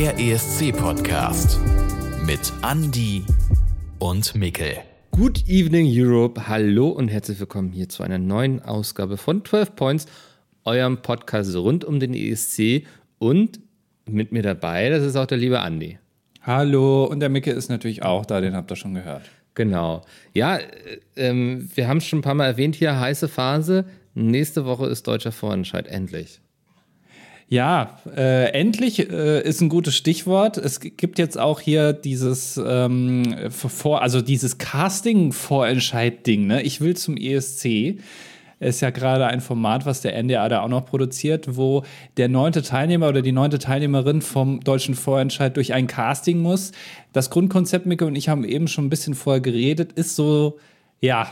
Der ESC-Podcast mit Andy und Mikkel. Good evening Europe, hallo und herzlich willkommen hier zu einer neuen Ausgabe von 12 Points, eurem Podcast rund um den ESC und mit mir dabei, das ist auch der liebe Andy. Hallo und der Micke ist natürlich auch da, den habt ihr schon gehört. Genau. Ja, äh, ähm, wir haben es schon ein paar Mal erwähnt hier, heiße Phase. Nächste Woche ist deutscher Vorentscheid, endlich. Ja, äh, endlich äh, ist ein gutes Stichwort. Es gibt jetzt auch hier dieses ähm, vor, also dieses Casting-Vorentscheid-Ding. Ne? Ich will zum ESC. Ist ja gerade ein Format, was der NDR da auch noch produziert, wo der neunte Teilnehmer oder die neunte Teilnehmerin vom deutschen Vorentscheid durch ein Casting muss. Das Grundkonzept, Micke und ich haben eben schon ein bisschen vorher geredet, ist so, ja,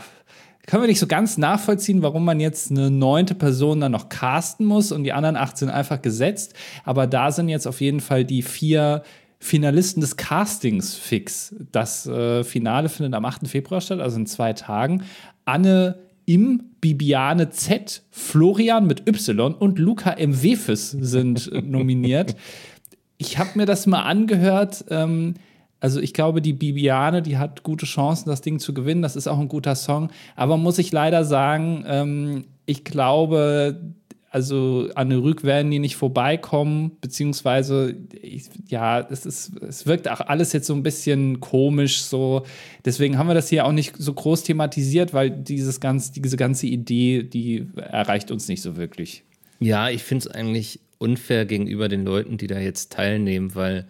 können wir nicht so ganz nachvollziehen, warum man jetzt eine neunte Person dann noch casten muss und die anderen acht sind einfach gesetzt. Aber da sind jetzt auf jeden Fall die vier Finalisten des Castings fix. Das äh, Finale findet am 8. Februar statt, also in zwei Tagen. Anne im Bibiane Z, Florian mit Y und Luca M. Wefes sind nominiert. ich habe mir das mal angehört. Ähm, also ich glaube, die Bibiane, die hat gute Chancen, das Ding zu gewinnen. Das ist auch ein guter Song. Aber muss ich leider sagen, ähm, ich glaube, also an der Rück werden die nicht vorbeikommen, beziehungsweise, ich, ja, es, ist, es wirkt auch alles jetzt so ein bisschen komisch so. Deswegen haben wir das hier auch nicht so groß thematisiert, weil dieses ganz, diese ganze Idee, die erreicht uns nicht so wirklich. Ja, ich finde es eigentlich unfair gegenüber den Leuten, die da jetzt teilnehmen, weil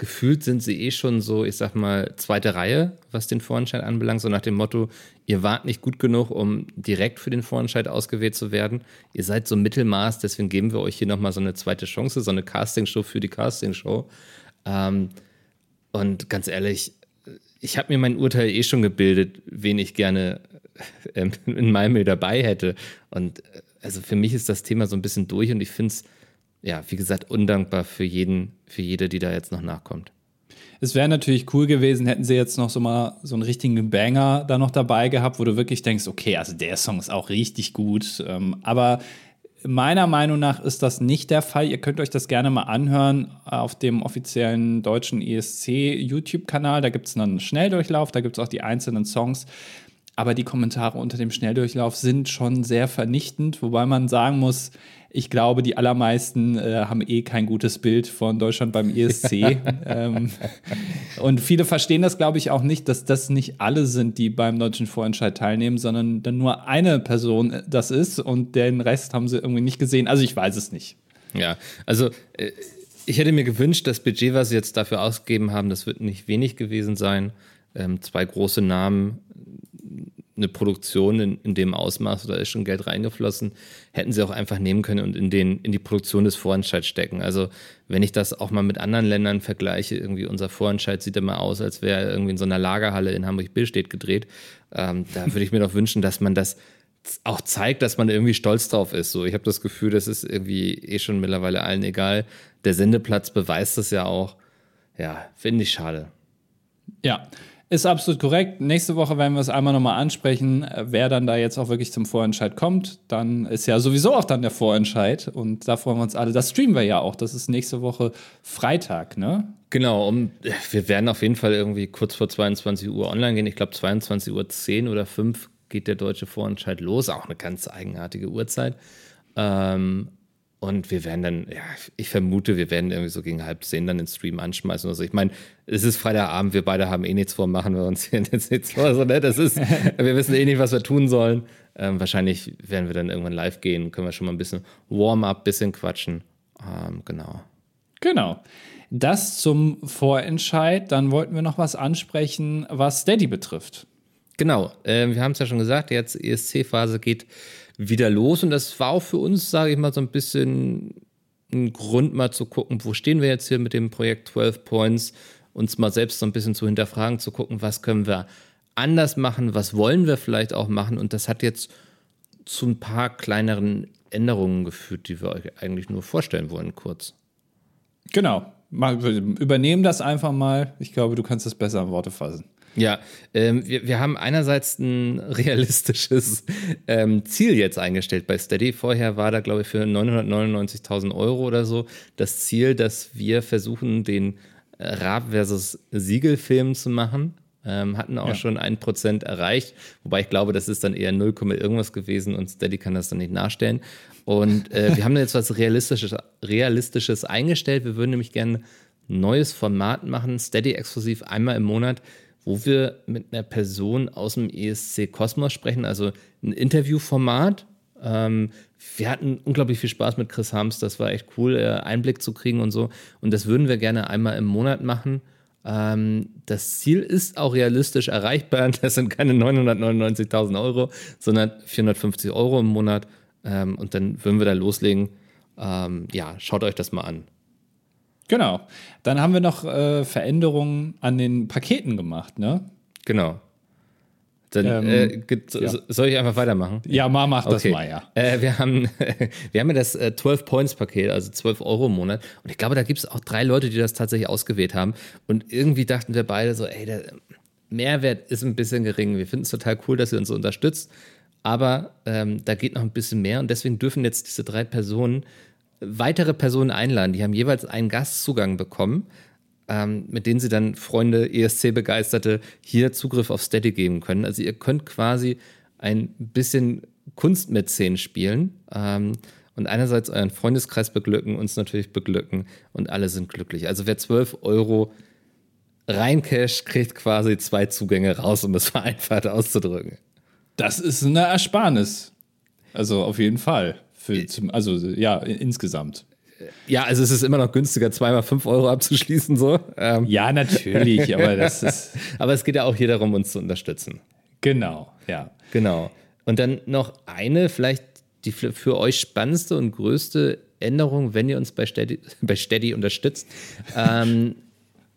gefühlt sind sie eh schon so, ich sag mal, zweite Reihe, was den Vorentscheid anbelangt, so nach dem Motto, ihr wart nicht gut genug, um direkt für den Vorentscheid ausgewählt zu werden. Ihr seid so Mittelmaß, deswegen geben wir euch hier nochmal so eine zweite Chance, so eine Castingshow für die Castingshow. Ähm, und ganz ehrlich, ich habe mir mein Urteil eh schon gebildet, wen ich gerne ähm, in meinem dabei hätte. Und äh, also für mich ist das Thema so ein bisschen durch und ich finde es ja, wie gesagt, undankbar für jeden, für jede, die da jetzt noch nachkommt. Es wäre natürlich cool gewesen, hätten sie jetzt noch so mal so einen richtigen Banger da noch dabei gehabt, wo du wirklich denkst, okay, also der Song ist auch richtig gut. Ähm, aber meiner Meinung nach ist das nicht der Fall. Ihr könnt euch das gerne mal anhören auf dem offiziellen deutschen ESC YouTube-Kanal. Da gibt es einen Schnelldurchlauf, da gibt es auch die einzelnen Songs. Aber die Kommentare unter dem Schnelldurchlauf sind schon sehr vernichtend, wobei man sagen muss, ich glaube, die allermeisten äh, haben eh kein gutes Bild von Deutschland beim ESC. ähm, und viele verstehen das, glaube ich, auch nicht, dass das nicht alle sind, die beim deutschen Vorentscheid teilnehmen, sondern dann nur eine Person äh, das ist und den Rest haben sie irgendwie nicht gesehen. Also ich weiß es nicht. Ja, also äh, ich hätte mir gewünscht, das Budget, was sie jetzt dafür ausgegeben haben, das wird nicht wenig gewesen sein. Ähm, zwei große Namen eine Produktion in, in dem Ausmaß, da ist schon Geld reingeflossen, hätten sie auch einfach nehmen können und in, den, in die Produktion des Vorentscheids stecken. Also wenn ich das auch mal mit anderen Ländern vergleiche, irgendwie unser Vorentscheid sieht immer aus, als wäre er irgendwie in so einer Lagerhalle in Hamburg-Billstedt gedreht. Ähm, da würde ich mir doch wünschen, dass man das auch zeigt, dass man irgendwie stolz drauf ist. So, ich habe das Gefühl, das ist irgendwie eh schon mittlerweile allen egal. Der Sendeplatz beweist das ja auch. Ja, finde ich schade. Ja, ist absolut korrekt. Nächste Woche werden wir es einmal nochmal ansprechen, wer dann da jetzt auch wirklich zum Vorentscheid kommt. Dann ist ja sowieso auch dann der Vorentscheid und da freuen wir uns alle. Das streamen wir ja auch. Das ist nächste Woche Freitag, ne? Genau, um, wir werden auf jeden Fall irgendwie kurz vor 22 Uhr online gehen. Ich glaube 22 Uhr 10 oder 5 geht der deutsche Vorentscheid los. Auch eine ganz eigenartige Uhrzeit. Ähm, und wir werden dann, ja, ich vermute, wir werden irgendwie so gegen halb zehn dann den Stream anschmeißen oder so. Ich meine, es ist Freitagabend, wir beide haben eh nichts vor, machen wir uns hier jetzt nichts vor. So, ne? Das ist, wir wissen eh nicht, was wir tun sollen. Ähm, wahrscheinlich werden wir dann irgendwann live gehen, können wir schon mal ein bisschen Warm-up, bisschen quatschen. Ähm, genau. Genau. Das zum Vorentscheid. Dann wollten wir noch was ansprechen, was Steady betrifft. Genau. Äh, wir haben es ja schon gesagt, jetzt ESC-Phase geht wieder los. Und das war auch für uns, sage ich mal, so ein bisschen ein Grund, mal zu gucken, wo stehen wir jetzt hier mit dem Projekt 12 Points, uns mal selbst so ein bisschen zu hinterfragen, zu gucken, was können wir anders machen, was wollen wir vielleicht auch machen. Und das hat jetzt zu ein paar kleineren Änderungen geführt, die wir euch eigentlich nur vorstellen wollen, kurz. Genau. mal, übernehmen das einfach mal. Ich glaube, du kannst das besser in Worte fassen. Ja, ähm, wir, wir haben einerseits ein realistisches ähm, Ziel jetzt eingestellt bei Steady. Vorher war da, glaube ich, für 999.000 Euro oder so das Ziel, dass wir versuchen, den Raab versus Siegel-Film zu machen. Ähm, hatten auch ja. schon ein Prozent erreicht, wobei ich glaube, das ist dann eher 0, irgendwas gewesen und Steady kann das dann nicht nachstellen. Und äh, wir haben jetzt was Realistisches, Realistisches eingestellt. Wir würden nämlich gerne ein neues Format machen, Steady exklusiv einmal im Monat, wo wir mit einer Person aus dem ESC Kosmos sprechen, also ein Interviewformat. Ähm, wir hatten unglaublich viel Spaß mit Chris Harms, das war echt cool, äh, Einblick zu kriegen und so. Und das würden wir gerne einmal im Monat machen. Ähm, das Ziel ist auch realistisch erreichbar. Das sind keine 999.000 Euro, sondern 450 Euro im Monat. Ähm, und dann würden wir da loslegen. Ähm, ja, schaut euch das mal an. Genau. Dann haben wir noch äh, Veränderungen an den Paketen gemacht, ne? Genau. Dann ähm, äh, ja. soll ich einfach weitermachen? Ja, mal mach das okay. mal, ja. Äh, wir, haben, wir haben ja das äh, 12-Points-Paket, also 12 Euro im Monat. Und ich glaube, da gibt es auch drei Leute, die das tatsächlich ausgewählt haben. Und irgendwie dachten wir beide so, ey, der Mehrwert ist ein bisschen gering. Wir finden es total cool, dass ihr uns so unterstützt. Aber ähm, da geht noch ein bisschen mehr. Und deswegen dürfen jetzt diese drei Personen weitere Personen einladen. Die haben jeweils einen Gastzugang bekommen ähm, mit denen sie dann Freunde, ESC-Begeisterte hier Zugriff auf Steady geben können. Also ihr könnt quasi ein bisschen Kunstmäzen spielen ähm, und einerseits euren Freundeskreis beglücken, uns natürlich beglücken und alle sind glücklich. Also wer 12 Euro reincasht, kriegt quasi zwei Zugänge raus, um es vereinfacht auszudrücken. Das ist eine Ersparnis. Also auf jeden Fall. Für, zum, also ja, insgesamt. Ja, also es ist immer noch günstiger, zweimal fünf Euro abzuschließen. So. Ähm. Ja, natürlich, aber das ist. aber es geht ja auch hier darum, uns zu unterstützen. Genau, ja. Genau. Und dann noch eine, vielleicht die für euch spannendste und größte Änderung, wenn ihr uns bei Steady, bei Steady unterstützt. Ähm,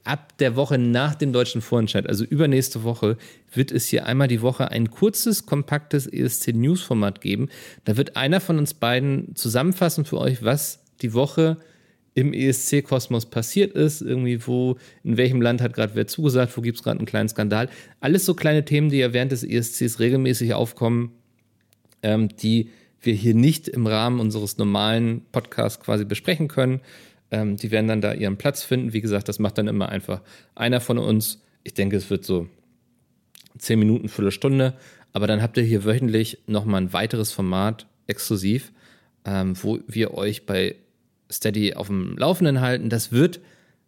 ab der Woche nach dem deutschen Vorentscheid, also übernächste Woche, wird es hier einmal die Woche ein kurzes, kompaktes ESC-News-Format geben. Da wird einer von uns beiden zusammenfassen für euch, was die Woche im ESC-Kosmos passiert ist, irgendwie wo, in welchem Land hat gerade wer zugesagt, wo gibt es gerade einen kleinen Skandal. Alles so kleine Themen, die ja während des ESCs regelmäßig aufkommen, ähm, die wir hier nicht im Rahmen unseres normalen Podcasts quasi besprechen können. Ähm, die werden dann da ihren Platz finden. Wie gesagt, das macht dann immer einfach einer von uns. Ich denke, es wird so zehn Minuten, Viertelstunde. Aber dann habt ihr hier wöchentlich nochmal ein weiteres Format exklusiv, ähm, wo wir euch bei Steady auf dem Laufenden halten. Das wird,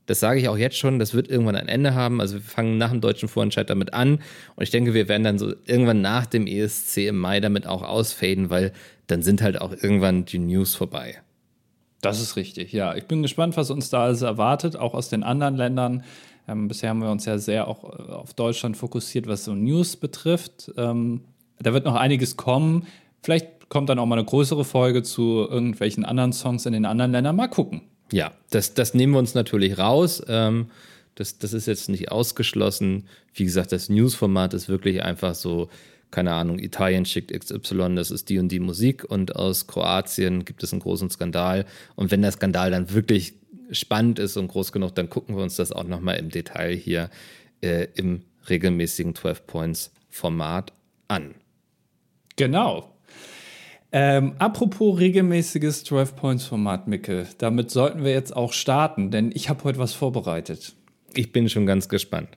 das sage ich auch jetzt schon, das wird irgendwann ein Ende haben. Also wir fangen nach dem deutschen Vorentscheid damit an und ich denke, wir werden dann so irgendwann nach dem ESC im Mai damit auch ausfaden, weil dann sind halt auch irgendwann die News vorbei. Das ist richtig, ja. Ich bin gespannt, was uns da alles erwartet, auch aus den anderen Ländern. Ähm, bisher haben wir uns ja sehr auch äh, auf Deutschland fokussiert, was so News betrifft. Ähm, da wird noch einiges kommen. Vielleicht kommt dann auch mal eine größere Folge zu irgendwelchen anderen Songs in den anderen Ländern. Mal gucken. Ja, das, das nehmen wir uns natürlich raus. Ähm, das, das ist jetzt nicht ausgeschlossen. Wie gesagt, das News-Format ist wirklich einfach so, keine Ahnung, Italien schickt XY, das ist die und die Musik und aus Kroatien gibt es einen großen Skandal. Und wenn der Skandal dann wirklich spannend ist und groß genug, dann gucken wir uns das auch nochmal im Detail hier äh, im regelmäßigen 12 Points Format an. Genau. Ähm, apropos regelmäßiges 12-Points-Format, Micke, damit sollten wir jetzt auch starten, denn ich habe heute was vorbereitet. Ich bin schon ganz gespannt.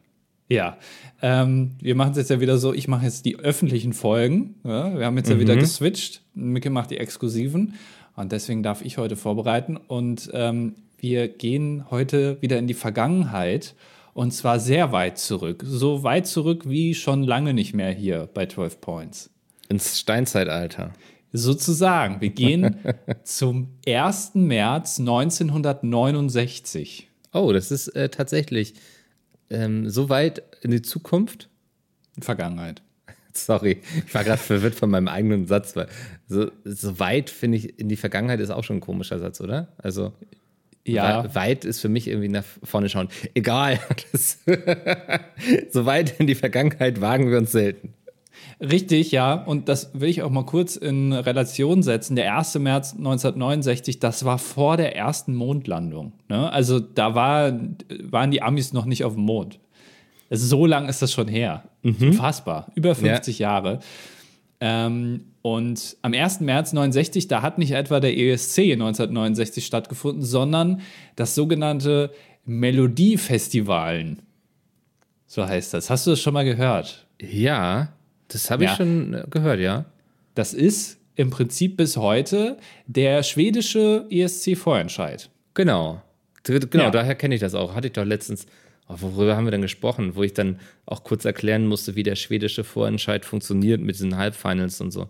Ja, ähm, wir machen es jetzt ja wieder so, ich mache jetzt die öffentlichen Folgen. Ja? Wir haben jetzt mhm. ja wieder mhm. geswitcht. Micke macht die exklusiven und deswegen darf ich heute vorbereiten. Und ähm, wir gehen heute wieder in die Vergangenheit und zwar sehr weit zurück. So weit zurück wie schon lange nicht mehr hier bei 12 Points. Ins Steinzeitalter. Sozusagen. Wir gehen zum 1. März 1969. Oh, das ist äh, tatsächlich ähm, so weit in die Zukunft? Vergangenheit. Sorry, ich war gerade verwirrt von meinem eigenen Satz, weil so, so weit finde ich in die Vergangenheit ist auch schon ein komischer Satz, oder? Also ja. weit ist für mich irgendwie nach vorne schauen. Egal. so weit in die Vergangenheit wagen wir uns selten. Richtig, ja. Und das will ich auch mal kurz in Relation setzen. Der 1. März 1969, das war vor der ersten Mondlandung. Ne? Also da war, waren die Amis noch nicht auf dem Mond. Also so lang ist das schon her. Mhm. Fassbar. Über 50 ja. Jahre. Ähm, und am 1. März 69, da hat nicht etwa der ESC 1969 stattgefunden, sondern das sogenannte Melodiefestivalen. So heißt das. Hast du das schon mal gehört? Ja, das habe ich ja. schon äh, gehört, ja. Das ist im Prinzip bis heute der schwedische ESC-Vorentscheid. Genau. Genau, ja. daher kenne ich das auch. Hatte ich doch letztens, oh, worüber haben wir denn gesprochen, wo ich dann auch kurz erklären musste, wie der schwedische Vorentscheid funktioniert mit diesen Halbfinals und so.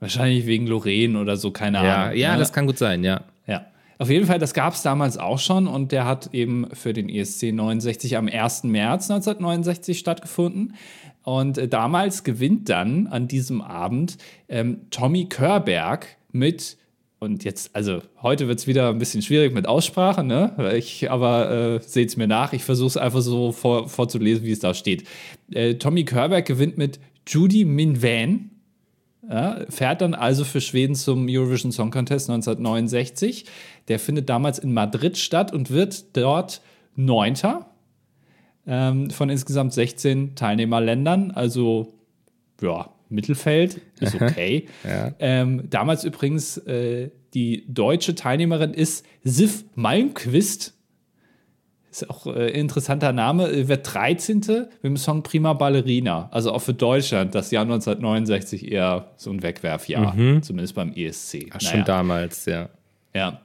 Wahrscheinlich wegen Lorraine oder so, keine ja, Ahnung. Ja, ne? das kann gut sein, ja. Ja. Auf jeden Fall, das gab es damals auch schon und der hat eben für den ESC 69 am 1. März 1969 stattgefunden. Und äh, damals gewinnt dann an diesem Abend ähm, Tommy Körberg mit und jetzt, also heute wird es wieder ein bisschen schwierig mit Aussprache, ne? Ich, aber äh, seht es mir nach. Ich versuche es einfach so vor, vorzulesen, wie es da steht. Äh, Tommy Körberg gewinnt mit Judy Minvan. Ja, fährt dann also für Schweden zum Eurovision Song Contest 1969. Der findet damals in Madrid statt und wird dort Neunter ähm, von insgesamt 16 Teilnehmerländern. Also, ja, Mittelfeld ist okay. ja. ähm, damals übrigens äh, die deutsche Teilnehmerin ist Sif Malmquist. Ist auch äh, interessanter Name. Wird 13. mit dem Song Prima Ballerina. Also auch für Deutschland das Jahr 1969 eher so ein Wegwerfjahr. Mhm. Zumindest beim ESC. Ach, naja. Schon damals, ja. Ja.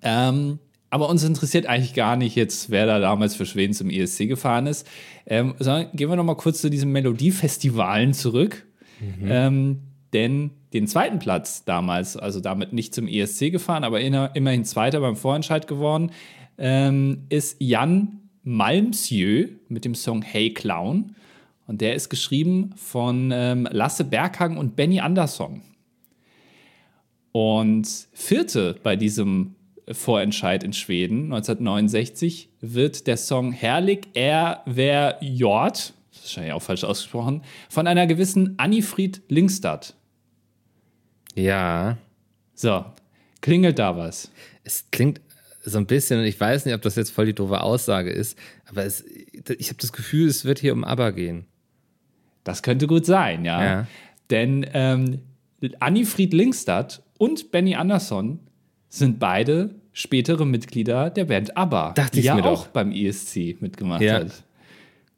Ähm, aber uns interessiert eigentlich gar nicht jetzt, wer da damals für Schweden zum ESC gefahren ist. Ähm, sondern gehen wir noch mal kurz zu diesen Melodiefestivalen zurück. Mhm. Ähm, denn den zweiten Platz damals, also damit nicht zum ESC gefahren, aber immerhin Zweiter beim Vorentscheid geworden, ähm, ist Jan Malmsjö mit dem Song Hey Clown. Und der ist geschrieben von ähm, Lasse Berghang und Benny Andersson. Und vierte bei diesem Vorentscheid in Schweden 1969 wird der Song Herrlich er wer Jord, das ist wahrscheinlich auch falsch ausgesprochen, von einer gewissen Annifried Linkstad. Ja. So, klingelt da was? Es klingt so ein bisschen, und ich weiß nicht, ob das jetzt voll die doofe Aussage ist, aber es, ich habe das Gefühl, es wird hier um ABBA gehen. Das könnte gut sein, ja. ja. Denn ähm, Annifried Linkstad und Benny Andersson sind beide spätere Mitglieder der Band ABBA, Dachte die ja mir auch doch. beim ESC mitgemacht ja. hat.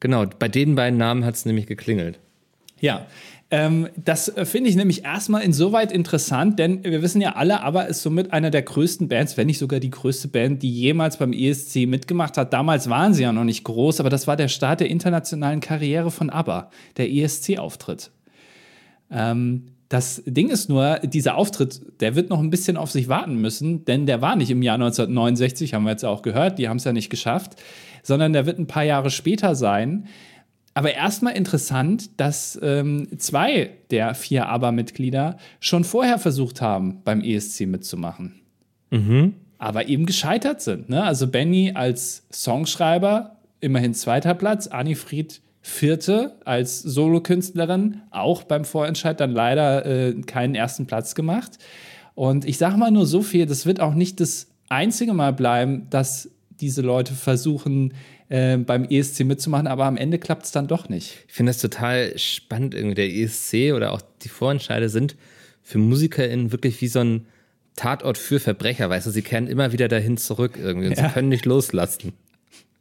Genau, bei den beiden Namen hat es nämlich geklingelt. Ja, ähm, das äh, finde ich nämlich erstmal insoweit interessant, denn wir wissen ja alle, ABBA ist somit einer der größten Bands, wenn nicht sogar die größte Band, die jemals beim ESC mitgemacht hat. Damals waren sie ja noch nicht groß, aber das war der Start der internationalen Karriere von ABBA, der ESC-Auftritt. Ähm, das Ding ist nur, dieser Auftritt, der wird noch ein bisschen auf sich warten müssen, denn der war nicht im Jahr 1969, haben wir jetzt auch gehört, die haben es ja nicht geschafft, sondern der wird ein paar Jahre später sein. Aber erstmal interessant, dass ähm, zwei der vier ABBA-Mitglieder schon vorher versucht haben, beim ESC mitzumachen. Mhm. Aber eben gescheitert sind. Ne? Also Benny als Songschreiber, immerhin zweiter Platz, Anni Fried Vierte als Solokünstlerin, auch beim Vorentscheid dann leider äh, keinen ersten Platz gemacht. Und ich sage mal nur so viel, das wird auch nicht das einzige Mal bleiben, dass diese Leute versuchen, äh, beim ESC mitzumachen, aber am Ende klappt es dann doch nicht. Ich finde das total spannend, irgendwie der ESC oder auch die Vorentscheide sind für MusikerInnen wirklich wie so ein Tatort für Verbrecher, weißt du, sie kehren immer wieder dahin zurück irgendwie und ja. sie können nicht loslassen.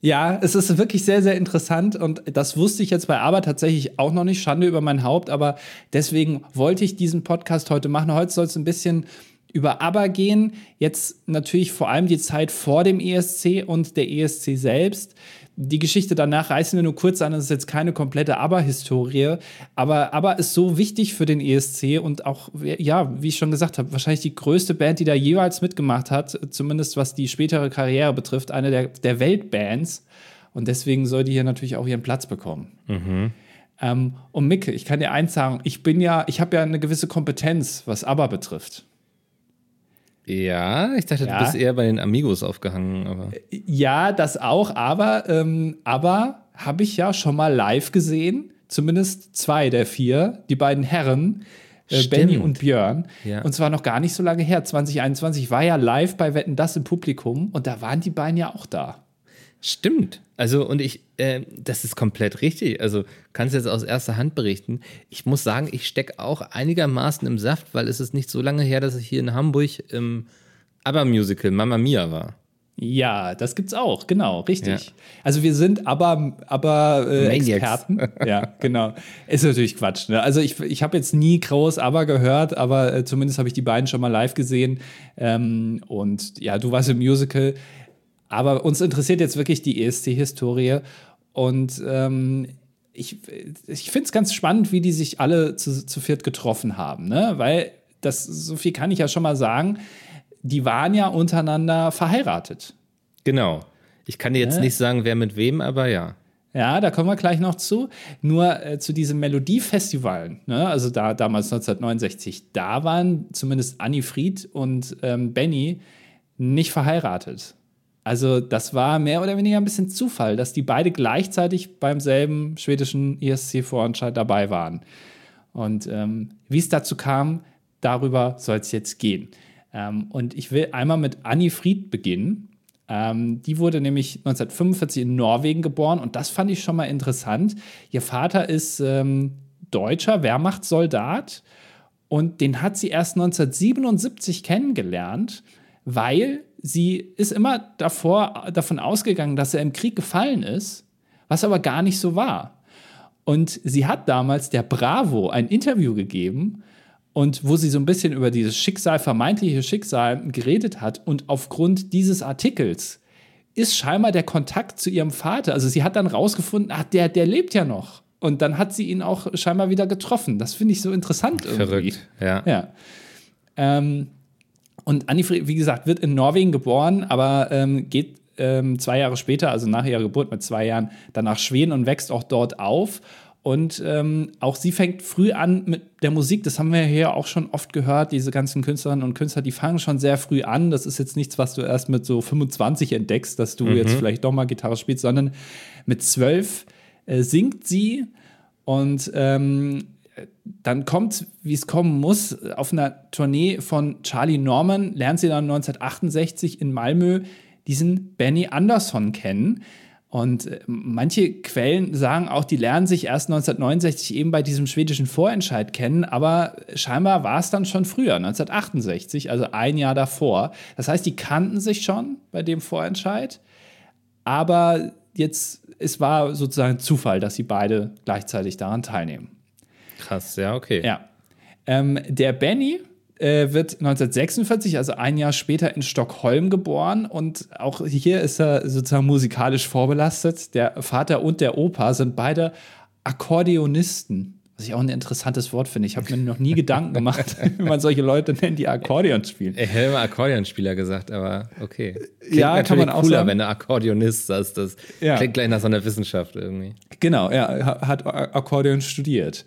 Ja, es ist wirklich sehr, sehr interessant und das wusste ich jetzt bei Aber tatsächlich auch noch nicht. Schande über mein Haupt, aber deswegen wollte ich diesen Podcast heute machen. Heute soll es ein bisschen über Aber gehen. Jetzt natürlich vor allem die Zeit vor dem ESC und der ESC selbst. Die Geschichte danach reißen wir nur kurz an, das ist jetzt keine komplette Aber-Historie, aber Aber ist so wichtig für den ESC und auch, ja, wie ich schon gesagt habe, wahrscheinlich die größte Band, die da jeweils mitgemacht hat, zumindest was die spätere Karriere betrifft, eine der, der Weltbands. Und deswegen soll die hier natürlich auch ihren Platz bekommen. Mhm. Ähm, und Micke, ich kann dir eins sagen, ich bin ja, ich habe ja eine gewisse Kompetenz, was Aber betrifft. Ja, ich dachte, ja. du bist eher bei den Amigos aufgehangen. Aber. Ja, das auch, aber, ähm, aber habe ich ja schon mal live gesehen. zumindest zwei der vier, die beiden Herren, äh. Benny und Björn. Ja. Und zwar noch gar nicht so lange her. 2021 war ja live bei Wetten das im Publikum und da waren die beiden ja auch da. Stimmt. Also, und ich, äh, das ist komplett richtig. Also, kannst jetzt aus erster Hand berichten. Ich muss sagen, ich stecke auch einigermaßen im Saft, weil es ist nicht so lange her, dass ich hier in Hamburg im ABBA-Musical Mamma Mia war. Ja, das gibt's auch, genau, richtig. Ja. Also wir sind aber, aber äh. Experten. ja, genau. Ist natürlich Quatsch. Ne? Also ich, ich habe jetzt nie groß aber gehört, aber äh, zumindest habe ich die beiden schon mal live gesehen. Ähm, und ja, du warst im Musical. Aber uns interessiert jetzt wirklich die ESC-Historie. Und ähm, ich, ich finde es ganz spannend, wie die sich alle zu, zu viert getroffen haben. Ne? Weil das, so viel kann ich ja schon mal sagen, die waren ja untereinander verheiratet. Genau. Ich kann dir jetzt Ja. nicht sagen, wer mit wem, aber ja. Ja, da kommen wir gleich noch zu. Nur äh, zu diesem Melodiefestivalen, ne? also da damals 1969, da waren zumindest Annie Fried und ähm, Benny nicht verheiratet. Also das war mehr oder weniger ein bisschen Zufall, dass die beide gleichzeitig beim selben schwedischen ESC-Vorentscheid dabei waren. Und ähm, wie es dazu kam, darüber soll es jetzt gehen. Ähm, und ich will einmal mit Annie Fried beginnen. Ähm, die wurde nämlich 1945 in Norwegen geboren und das fand ich schon mal interessant. Ihr Vater ist ähm, deutscher Wehrmachtssoldat und den hat sie erst 1977 kennengelernt, weil sie ist immer davor, davon ausgegangen, dass er im Krieg gefallen ist, was aber gar nicht so war. Und sie hat damals der Bravo ein Interview gegeben und wo sie so ein bisschen über dieses Schicksal, vermeintliche Schicksal geredet hat. Und aufgrund dieses Artikels ist scheinbar der Kontakt zu ihrem Vater. Also sie hat dann rausgefunden, ach, der, der lebt ja noch. Und dann hat sie ihn auch scheinbar wieder getroffen. Das finde ich so interessant irgendwie. Verrückt. Ja. Ja. Ähm, und Fried, wie gesagt, wird in Norwegen geboren, aber ähm, geht ähm, zwei Jahre später, also nach ihrer Geburt mit zwei Jahren, dann nach Schweden und wächst auch dort auf. Und ähm, auch sie fängt früh an mit der Musik. Das haben wir hier auch schon oft gehört. Diese ganzen Künstlerinnen und Künstler, die fangen schon sehr früh an. Das ist jetzt nichts, was du erst mit so 25 entdeckst, dass du jetzt vielleicht doch mal Gitarre spielst, sondern mit zwölf äh, singt sie und ähm, dann kommt, wie es kommen muss, auf einer Tournee von Charlie Norman lernt sie dann 1968 in Malmö diesen Benny Andersson kennen. Und äh, manche Quellen sagen auch, die lernen sich erst 1969 eben bei diesem schwedischen Vorentscheid kennen, aber scheinbar war es dann schon früher, 1968, also ein Jahr davor. Das heißt, die kannten sich schon bei dem Vorentscheid, aber jetzt, es war sozusagen Zufall, dass sie beide gleichzeitig daran teilnehmen. Krass, ja, okay. Ja. Ähm, der Benny äh, wird 1946, also ein Jahr später, in Stockholm geboren. Und auch hier ist er sozusagen musikalisch vorbelastet. Der Vater und der Opa sind beide Akkordeonisten. Was ich auch ein interessantes Wort finde. Ich habe mir noch nie Gedanken gemacht, wie man solche Leute nennt, die Akkordeon spielen. Ich hätte immer Akkordeonspieler gesagt, aber okay. Klingt Ja, kann man auch cooler, sagen. wenn du Akkordeonist sagst. Das Ja. klingt gleich nach so einer Wissenschaft irgendwie. Genau, er ha- hat Akkordeon studiert.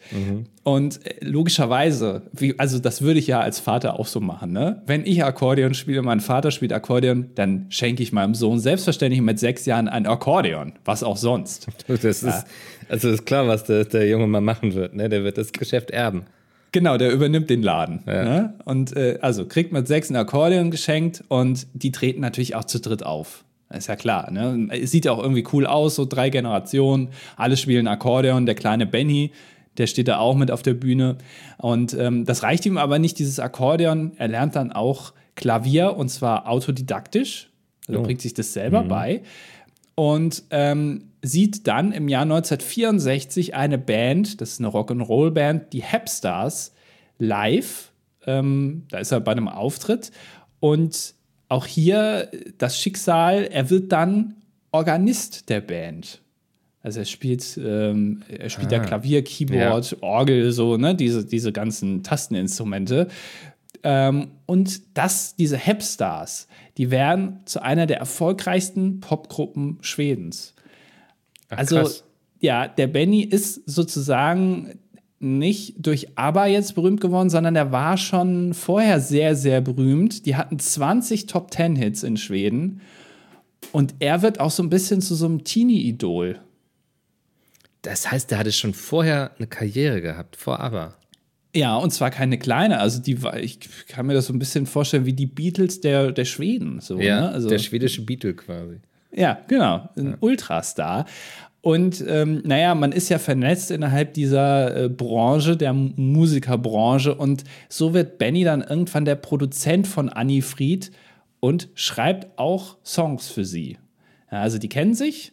Und äh, logischerweise, wie, also das würde ich ja als Vater auch so machen, ne? Wenn ich Akkordeon spiele, mein Vater spielt Akkordeon, dann schenke ich meinem Sohn selbstverständlich mit sechs Jahren ein Akkordeon. Was auch sonst. Das ist, also ist klar, was der, der Junge mal machen wird. Ne? Der wird das Geschäft erben. Genau, der übernimmt den Laden. Ja. Ne? Und äh, also kriegt mit sechs ein Akkordeon geschenkt und die treten natürlich auch zu dritt auf. Ist ja klar. Ne? Es sieht ja auch irgendwie cool aus, so drei Generationen. Alle spielen Akkordeon. Der kleine Benny, der steht da auch mit auf der Bühne. Und ähm, das reicht ihm aber nicht, dieses Akkordeon. Er lernt dann auch Klavier und zwar autodidaktisch. Also Oh. bringt sich das selber bei. Und ähm, sieht dann im Jahr 1964 eine Band, das ist eine Rock'n'Roll-Band, die Hepstars, live. Ähm, da ist er bei einem Auftritt. Und auch hier das Schicksal, er wird dann Organist der Band. Also er spielt, ähm, er spielt ja Ah. Klavier, Keyboard, Orgel, so, ne, diese, diese ganzen Tasteninstrumente. Ähm, und das, diese Hepstars, die werden zu einer der erfolgreichsten Popgruppen Schwedens. Ach, Also, krass. ja, der Benny ist sozusagen nicht durch ABBA jetzt berühmt geworden, sondern er war schon vorher sehr, sehr berühmt. Die hatten 20 Top-10-Hits in Schweden. Und er wird auch so ein bisschen zu so einem Teenie-Idol. Das heißt, der hatte schon vorher eine Karriere gehabt, vor ABBA. Ja, und zwar keine kleine. Also die war, ich kann mir das so ein bisschen vorstellen wie die Beatles der, der Schweden. So, Ja, ne? also, der schwedische Beatle quasi. Ja, genau. Ein Ultrastar. Und ähm, naja, man ist ja vernetzt innerhalb dieser äh, Branche, der M- Musikerbranche. Und so wird Benny dann irgendwann der Produzent von Annie Fried und schreibt auch Songs für sie. Ja, also die kennen sich.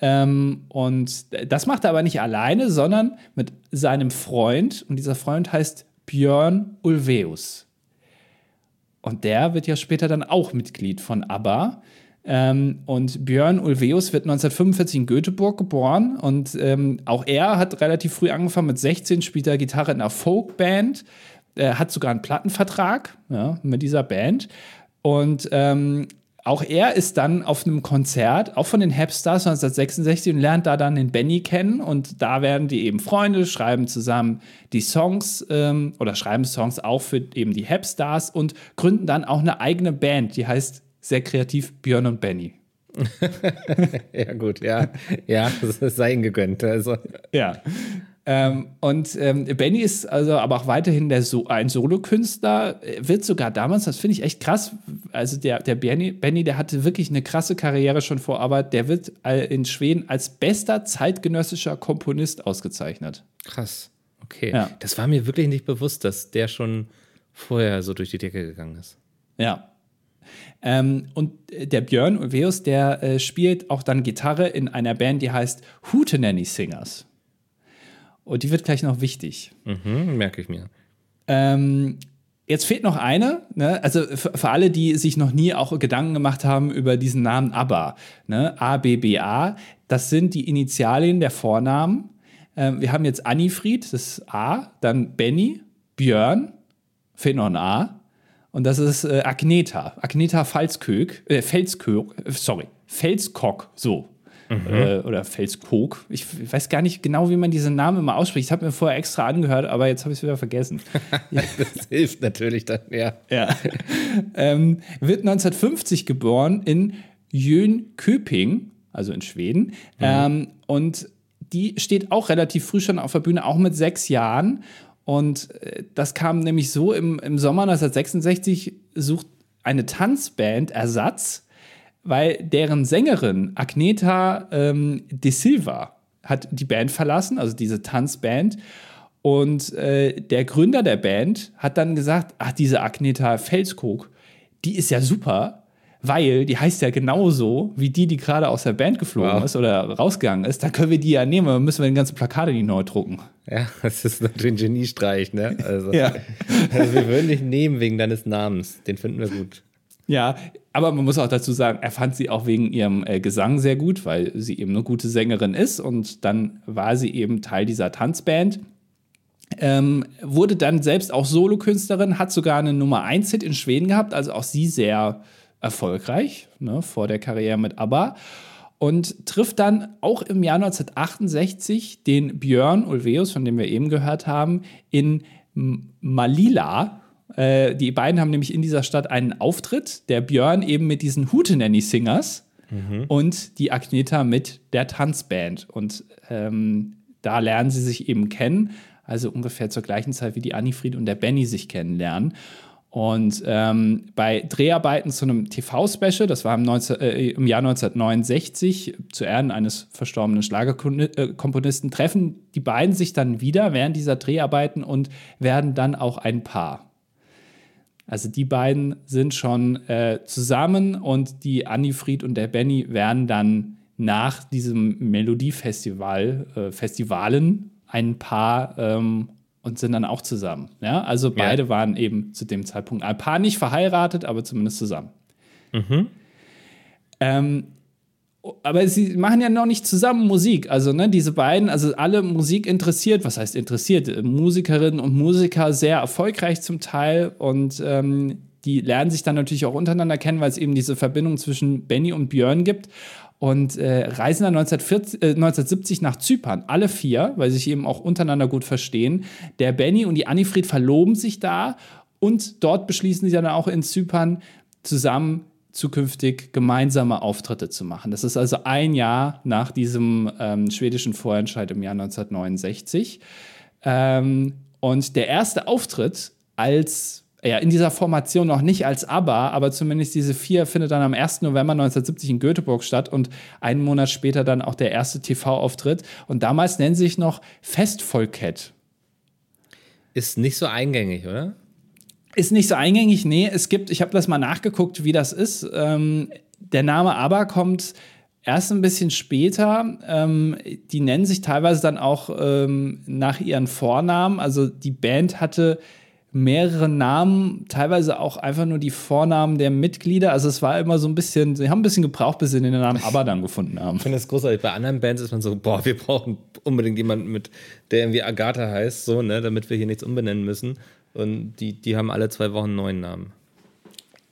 Ähm, und das macht er aber nicht alleine, sondern mit seinem Freund. Und dieser Freund heißt Björn Ulveus. Und der wird ja später dann auch Mitglied von ABBA. Ähm, und Björn Ulveus wird 1945 in Göteborg geboren. Und ähm, auch er hat relativ früh angefangen. Mit 16 spielt er Gitarre in einer Folkband. Er hat sogar einen Plattenvertrag ja, mit dieser Band. Und ähm, auch er ist dann auf einem Konzert, auch von den Hapstars 1966 und lernt da dann den Benny kennen und da werden die eben Freunde, schreiben zusammen die Songs ähm, oder schreiben Songs auch für eben die Hapstars und gründen dann auch eine eigene Band, die heißt sehr kreativ Björn und Benny. Ja, gut, ja. Ja, das sei ihm gegönnt. Also. Ja. Ähm, und ähm, Benny ist also aber auch weiterhin der so ein Solokünstler, Er wird sogar damals, das finde ich echt krass, also der, der Benny, Benny, der hatte wirklich eine krasse Karriere schon vor, aber der wird äh, in Schweden als bester zeitgenössischer Komponist ausgezeichnet. Krass. Okay. Ja. Das war mir wirklich nicht bewusst, dass der schon vorher so durch die Decke gegangen ist. Ja. Ähm, und äh, der Björn Ulveus, der äh, spielt auch dann Gitarre in einer Band, die heißt Hootenanny Singers. Und die wird gleich noch wichtig. Mhm, merke ich mir. Ähm, jetzt fehlt noch eine, ne? also für, alle, die sich noch nie auch Gedanken gemacht haben über diesen Namen ABBA, ne? A-B-B-A, das sind die Initialien der Vornamen. Ähm, wir haben jetzt Annifried, das ist A, dann Benny, Björn, fehlt noch ein A, und das ist äh, Agneta, Agneta Falskök, äh, Felskök, sorry, Felskock, so. Äh, oder Felskog. Ich, ich weiß gar nicht genau, wie man diesen Namen immer ausspricht. Ich habe mir vorher extra angehört, aber jetzt habe ich es wieder vergessen. Das hilft natürlich dann, ja. Ja. ähm, wird 1950 geboren in Jönköping, also in Schweden. Ähm, und die steht auch relativ früh schon auf der Bühne, auch mit sechs Jahren. Und äh, das kam nämlich so: im, im Sommer 1966 sucht eine Tanzband Ersatz, weil deren Sängerin Agneta ähm, De Silva hat die Band verlassen, also diese Tanzband. Und äh, der Gründer der Band hat dann gesagt, ach, diese Agneta Felskog, die ist ja super, weil die heißt ja genauso wie die, die gerade aus der Band geflogen Wow. ist oder rausgegangen ist. Dann können wir die ja nehmen, dann müssen wir den ganzen Plakate nicht neu drucken. Ja, das ist natürlich ein Geniestreich, ne? Also, Ja. also wir würden dich nehmen wegen deines Namens. Den finden wir gut. Ja, aber man muss auch dazu sagen, er fand sie auch wegen ihrem äh, Gesang sehr gut, weil sie eben eine gute Sängerin ist und dann war sie eben Teil dieser Tanzband. Ähm, wurde dann selbst auch Solokünstlerin, hat sogar einen Nummer 1 Hit in Schweden gehabt, also auch sie sehr erfolgreich ne, vor der Karriere mit ABBA und trifft dann auch im Jahr 1968 den Björn Ulveus, von dem wir eben gehört haben, in Malila. Äh, die beiden haben nämlich in dieser Stadt einen Auftritt. Der Björn eben mit diesen Hootenanny Singers und die Agneta mit der Tanzband. Und ähm, da lernen sie sich eben kennen, also ungefähr zur gleichen Zeit wie die Annifried und der Benny sich kennenlernen. Und ähm, bei Dreharbeiten zu einem TV-Special, das war im, 19, äh, im Jahr 1969, zu Ehren eines verstorbenen Schlagerkomponisten, treffen die beiden sich dann wieder während dieser Dreharbeiten und werden dann auch ein Paar. Also die beiden sind schon äh, zusammen und die Annifried und der Benny werden dann nach diesem Melodiefestival, äh, Festivalen ein Paar ähm, und sind dann auch zusammen. Ja, also beide waren eben zu dem Zeitpunkt ein Paar nicht verheiratet, aber zumindest zusammen. Ähm, aber sie machen ja noch nicht zusammen Musik. Also, ne, diese beiden, also alle Musik interessiert, was heißt interessiert? Musikerinnen und Musiker sehr erfolgreich zum Teil und ähm, die lernen sich dann natürlich auch untereinander kennen, weil es eben diese Verbindung zwischen Benny und Björn gibt und äh, reisen dann 1940, äh, 1970 nach Zypern, alle vier, weil sie sich eben auch untereinander gut verstehen. Der Benny und die Annifried verloben sich da und dort beschließen sie dann auch in Zypern zusammen zukünftig gemeinsame Auftritte zu machen. Das ist also ein Jahr nach diesem ähm, schwedischen Vorentscheid im Jahr 1969. Ähm, und der erste Auftritt als ja, in dieser Formation noch nicht als ABBA, aber zumindest diese vier findet dann am 1. November 1970 in Göteborg statt und einen Monat später dann auch der erste TV-Auftritt. Und damals nennen sie sich noch Festvolkett. Ist nicht so eingängig, oder? Ist nicht so eingängig, nee. Es gibt, ich habe das mal nachgeguckt, wie das ist. Ähm, der Name ABBA kommt erst ein bisschen später. Ähm, die nennen sich teilweise dann auch ähm, nach ihren Vornamen. Also die Band hatte mehrere Namen, teilweise auch einfach nur die Vornamen der Mitglieder. Also es war immer so ein bisschen, sie haben ein bisschen gebraucht, bis sie den Namen ABBA dann gefunden haben. Ich finde das großartig. Bei anderen Bands ist man so, boah, wir brauchen unbedingt jemanden mit, der irgendwie Agatha heißt, so, ne, damit wir hier nichts umbenennen müssen. Und die, die haben alle zwei Wochen einen neuen Namen.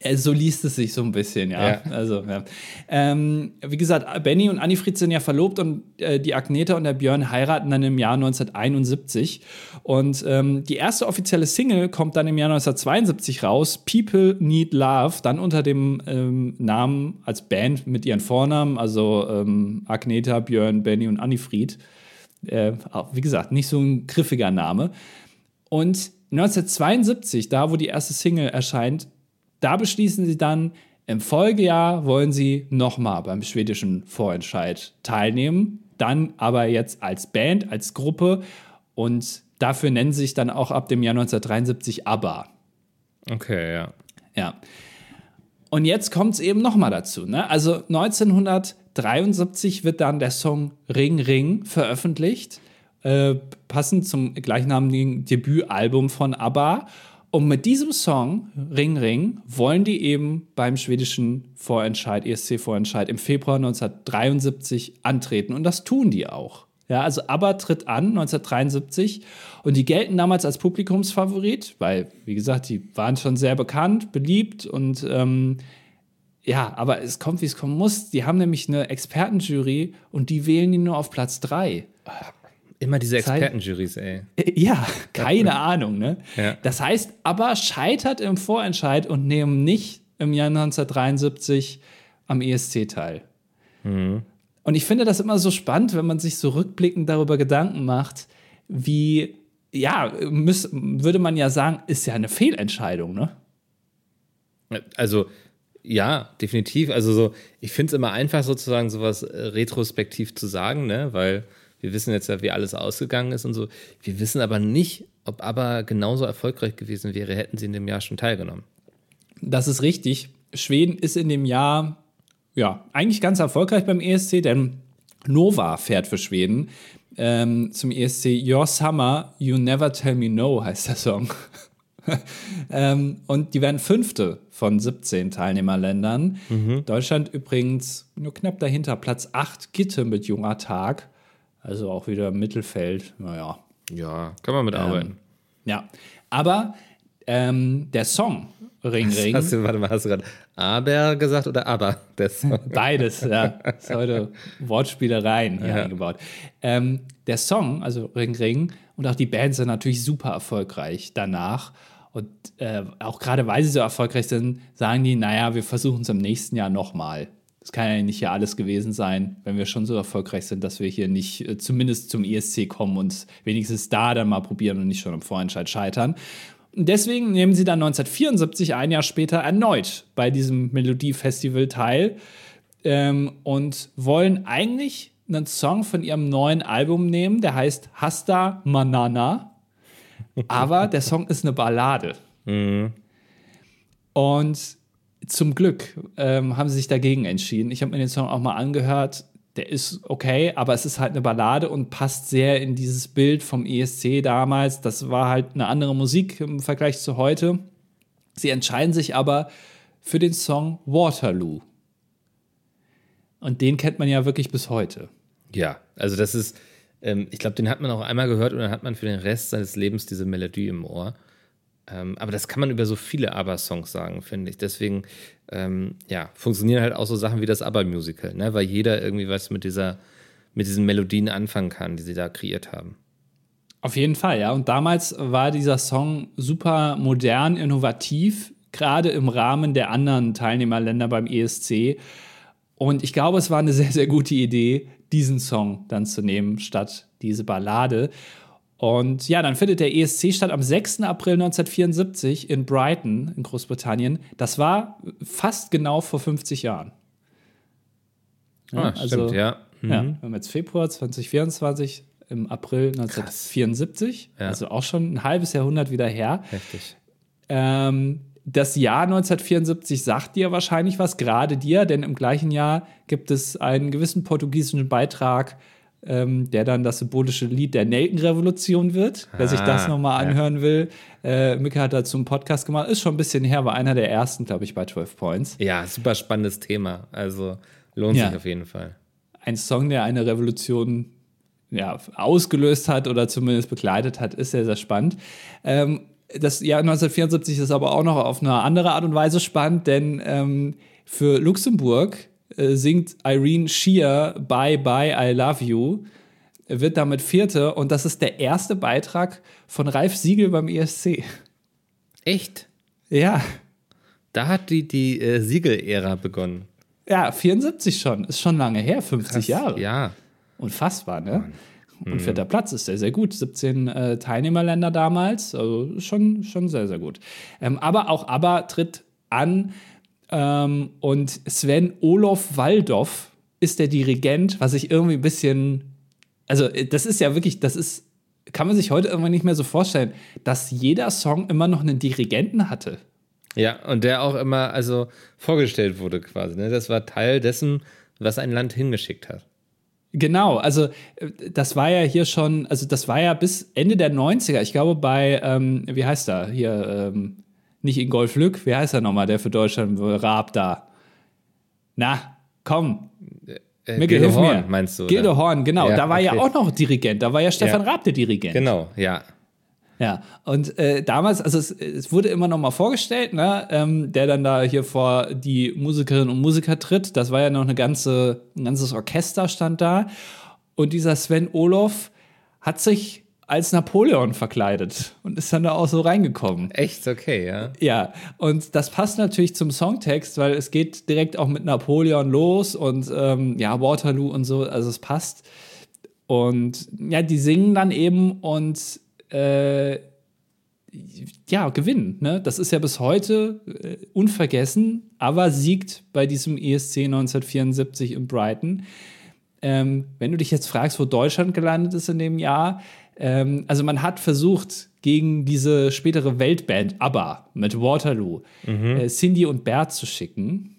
Äh, so liest es sich so ein bisschen, ja. ja. Also, ja. Ähm, wie gesagt, Benny und Annifried sind ja verlobt und äh, die Agneta und der Björn heiraten dann im Jahr 1971. Und ähm, die erste offizielle Single kommt dann im Jahr 1972 raus, People Need Love, dann unter dem ähm, Namen als Band mit ihren Vornamen, also ähm, Agneta, Björn, Benny und Annifried. Äh, wie gesagt, nicht so ein griffiger Name. Und 1972, da wo die erste Single erscheint, da beschließen sie dann, im Folgejahr wollen sie nochmal beim schwedischen Vorentscheid teilnehmen. Dann aber jetzt als Band, als Gruppe. Und dafür nennen sie sich dann auch ab dem Jahr 1973 ABBA. Okay, ja. Ja. Und jetzt kommt es eben nochmal dazu. Ne? Also 1973 wird dann der Song Ring Ring veröffentlicht, äh, passend zum gleichnamigen Debütalbum von ABBA. Und mit diesem Song, Ring Ring, wollen die eben beim schwedischen Vorentscheid, ESC-Vorentscheid im Februar 1973 antreten. Und das tun die auch. Ja, also ABBA tritt an 1973 und die gelten damals als Publikumsfavorit, weil, wie gesagt, die waren schon sehr bekannt, beliebt und ähm, ja, aber es kommt, wie es kommen muss. Die haben nämlich eine Expertenjury und die wählen die nur auf Platz 3. Immer diese Expertenjuries, ey. Äh, ja, keine Ahnung, ne? Ja. Das heißt, aber scheitert im Vorentscheid und nehmen nicht im Jahr 1973 am ESC teil. Mhm. Und ich finde das immer so spannend, wenn man sich so rückblickend darüber Gedanken macht, wie, ja, müß, würde man ja sagen, ist ja eine Fehlentscheidung, ne? Also, ja, definitiv. Also so, ich finde es immer einfach sozusagen sowas äh, retrospektiv zu sagen, ne? Weil wir wissen jetzt ja, wie alles ausgegangen ist und so. Wir wissen aber nicht, ob ABBA genauso erfolgreich gewesen wäre, hätten sie in dem Jahr schon teilgenommen. Das ist richtig. Schweden ist in dem Jahr ja eigentlich ganz erfolgreich beim ESC, denn Nova fährt für Schweden ähm, zum ESC Your Summer, You Never Tell Me No heißt der Song. ähm, und die werden Fünfte von 17 Teilnehmerländern. Mhm. Deutschland übrigens nur knapp dahinter, Platz 8, Gitte mit junger Tag. Also auch wieder Mittelfeld, naja. Ja, kann man mitarbeiten. Ähm, ja, aber ähm, der Song Ring Ring. Hast du, warte mal, hast du gerade aber gesagt oder aber? Der Song. Beides, ja. Das ist heute Wortspielereien hier ja. eingebaut. Ähm, der Song, also Ring Ring, und auch die Band sind natürlich super erfolgreich danach. Und äh, auch gerade weil sie so erfolgreich sind, sagen die, naja, wir versuchen es im nächsten Jahr nochmal. Das kann ja nicht hier alles gewesen sein, wenn wir schon so erfolgreich sind, dass wir hier nicht äh, zumindest zum ESC kommen und wenigstens da dann mal probieren und nicht schon im Vorentscheid scheitern. Und deswegen nehmen sie dann 1974, ein Jahr später, erneut bei diesem Melodiefestival teil ähm, und wollen eigentlich einen Song von ihrem neuen Album nehmen, der heißt Hasta Manana. Aber der Song ist eine Ballade. Mhm. Und zum Glück ähm, haben sie sich dagegen entschieden. Ich habe mir den Song auch mal angehört. Der ist okay, aber es ist halt eine Ballade und passt sehr in dieses Bild vom ESC damals. Das war halt eine andere Musik im Vergleich zu heute. Sie entscheiden sich aber für den Song Waterloo. Und den kennt man ja wirklich bis heute. Ja, also das ist, ähm, ich glaube, den hat man auch einmal gehört und dann hat man für den Rest seines Lebens diese Melodie im Ohr. Ähm, aber das kann man über so viele ABBA-Songs sagen, finde ich. Deswegen, ähm, ja, funktionieren halt auch so Sachen wie das ABBA-Musical, ne? weil jeder irgendwie was mit, dieser, mit diesen Melodien anfangen kann, die sie da kreiert haben. Auf jeden Fall, ja. Und damals war dieser Song super modern, innovativ, gerade im Rahmen der anderen Teilnehmerländer beim ESC. Und ich glaube, es war eine sehr, sehr gute Idee, diesen Song dann zu nehmen, statt diese Ballade. Und ja, dann findet der ESC statt am 6. April 1974 in Brighton in Großbritannien. Das war fast genau vor 50 Jahren. Ja, ah, also, stimmt, ja. Mhm. ja. Wir haben jetzt Februar 2024, im April 1974, ja. also auch schon ein halbes Jahrhundert wieder her. Heftig. Ähm, das Jahr 1974 sagt dir wahrscheinlich was, gerade dir, denn im gleichen Jahr gibt es einen gewissen portugiesischen Beitrag, ähm, der dann das symbolische Lied der Nelkenrevolution wird. Ah, Wer sich das ah, nochmal anhören ja. will, äh, Mika hat dazu einen Podcast gemacht, ist schon ein bisschen her, war einer der ersten, glaube ich, bei 12 Points. Ja, super spannendes Thema. Also lohnt ja. sich auf jeden Fall. Ein Song, der eine Revolution ja, ausgelöst hat oder zumindest begleitet hat, ist sehr, sehr spannend. Ähm, das Jahr 1974 ist aber auch noch auf eine andere Art und Weise spannend, denn ähm, für Luxemburg singt Irene Shear Bye Bye I Love You, wird damit Vierte und das ist der erste Beitrag von Ralf Siegel beim ESC. Echt? Ja. Da hat die, die äh, Siegel-Ära begonnen. Ja, 74 schon. Ist schon lange her, 50 Krass, Jahre. Ja. Unfassbar, ne? Und vierter Platz ist sehr, sehr gut. 17 äh, Teilnehmerländer damals, also schon, schon sehr, sehr gut. Ähm, aber auch ABBA tritt an ähm, und Sven Olof Waldorf ist der Dirigent, was ich irgendwie ein bisschen, also äh, das ist ja wirklich, das ist, kann man sich heute irgendwann nicht mehr so vorstellen, dass jeder Song immer noch einen Dirigenten hatte. Ja, und der auch immer, also vorgestellt wurde quasi. Ne? Das war Teil dessen, was ein Land hingeschickt hat. Genau, also äh, das war ja hier schon, also das war ja bis Ende der 90er, ich glaube bei, ähm, wie heißt er hier, ähm, nicht Ingolf Lück, wie heißt er nochmal, der für Deutschland Raab da? Na, komm. Äh, Mikkel, Gildo Horn, mir. meinst du? Gildo Horn, genau. Ja, da war okay. ja auch noch Dirigent, da war ja Stefan ja. Raab der Dirigent. Genau, ja. Ja, und äh, damals, also es, es, wurde immer noch mal vorgestellt, ne, ähm, der dann da hier vor die Musikerinnen und Musiker tritt. Das war ja noch eine ganze, ein ganzes Orchester stand da. Und dieser Sven Olof hat sich als Napoleon verkleidet und ist dann da auch so reingekommen. Echt? Okay, ja. Ja, und das passt natürlich zum Songtext, weil es geht direkt auch mit Napoleon los und ähm, ja, Waterloo und so, also es passt. Und ja, die singen dann eben und äh, ja, gewinnen. Ne? Das ist ja bis heute äh, unvergessen, aber siegt bei diesem ESC 1974 in Brighton. Ähm, wenn du dich jetzt fragst, wo Deutschland gelandet ist in dem Jahr, ähm, also man hat versucht, gegen diese spätere Weltband ABBA mit Waterloo mhm. äh, Cindy und Bert zu schicken.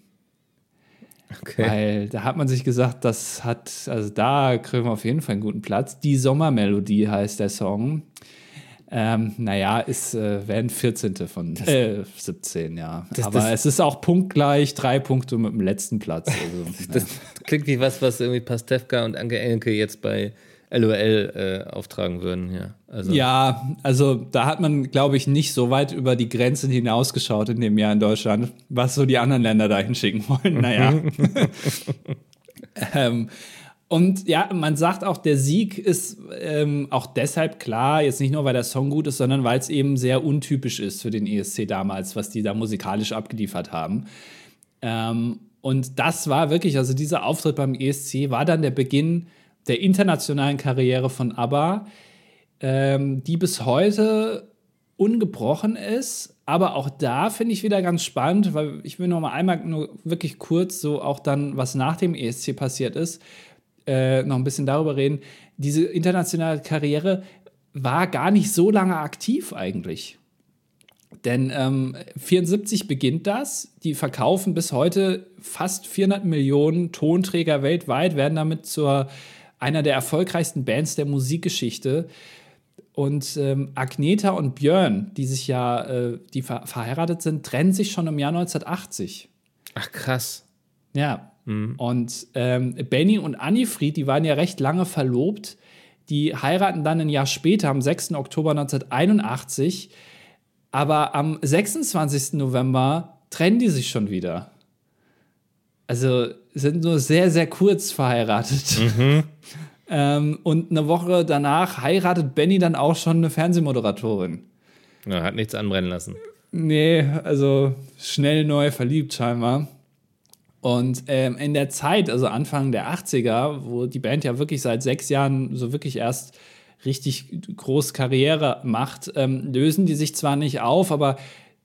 Okay. Weil da hat man sich gesagt, das hat, also da kriegen wir auf jeden Fall einen guten Platz. Die Sommermelodie heißt der Song. Ähm, naja, es äh, werden 14. von äh, 17, ja. Das, Aber das, es ist auch punktgleich, drei Punkte mit dem letzten Platz. Also, das ja. klingt wie was, was irgendwie Pastewka und Anke Engelke jetzt bei LOL äh, auftragen würden, ja. Also. Ja, also da hat man, glaube ich, nicht so weit über die Grenzen hinausgeschaut in dem Jahr in Deutschland, was so die anderen Länder dahin schicken wollen. Naja. ähm, und ja, man sagt auch, der Sieg ist ähm, auch deshalb klar, jetzt nicht nur, weil der Song gut ist, sondern weil es eben sehr untypisch ist für den ESC damals, was die da musikalisch abgeliefert haben. Ähm, und das war wirklich, also dieser Auftritt beim ESC war dann der Beginn der internationalen Karriere von ABBA, ähm, die bis heute ungebrochen ist. Aber auch da finde ich wieder ganz spannend, weil ich will noch mal einmal nur wirklich kurz so auch dann, was nach dem ESC passiert ist äh, noch ein bisschen darüber reden. Diese internationale Karriere war gar nicht so lange aktiv eigentlich. Denn ähm, 74 beginnt das. Die verkaufen bis heute fast 400 Millionen Tonträger weltweit, werden damit zur einer der erfolgreichsten Bands der Musikgeschichte. Und ähm, Agneta und Björn, die sich ja, äh, die ver verheiratet sind, trennen sich schon im Jahr 1980. Ach krass. Ja, Mhm. Und ähm, Benny und Annifried, die waren ja recht lange verlobt. Die heiraten dann ein Jahr später, am 6. Oktober 1981. Aber am 26. November trennen die sich schon wieder. Also sind nur sehr, sehr kurz verheiratet. Mhm. ähm, und eine Woche danach heiratet Benny dann auch schon eine Fernsehmoderatorin. Ja, hat nichts anbrennen lassen. Nee, also schnell neu verliebt scheinbar. Und ähm, in der Zeit, also Anfang der 80er, wo die Band ja wirklich seit sechs Jahren so wirklich erst richtig groß Karriere macht, ähm, lösen die sich zwar nicht auf, aber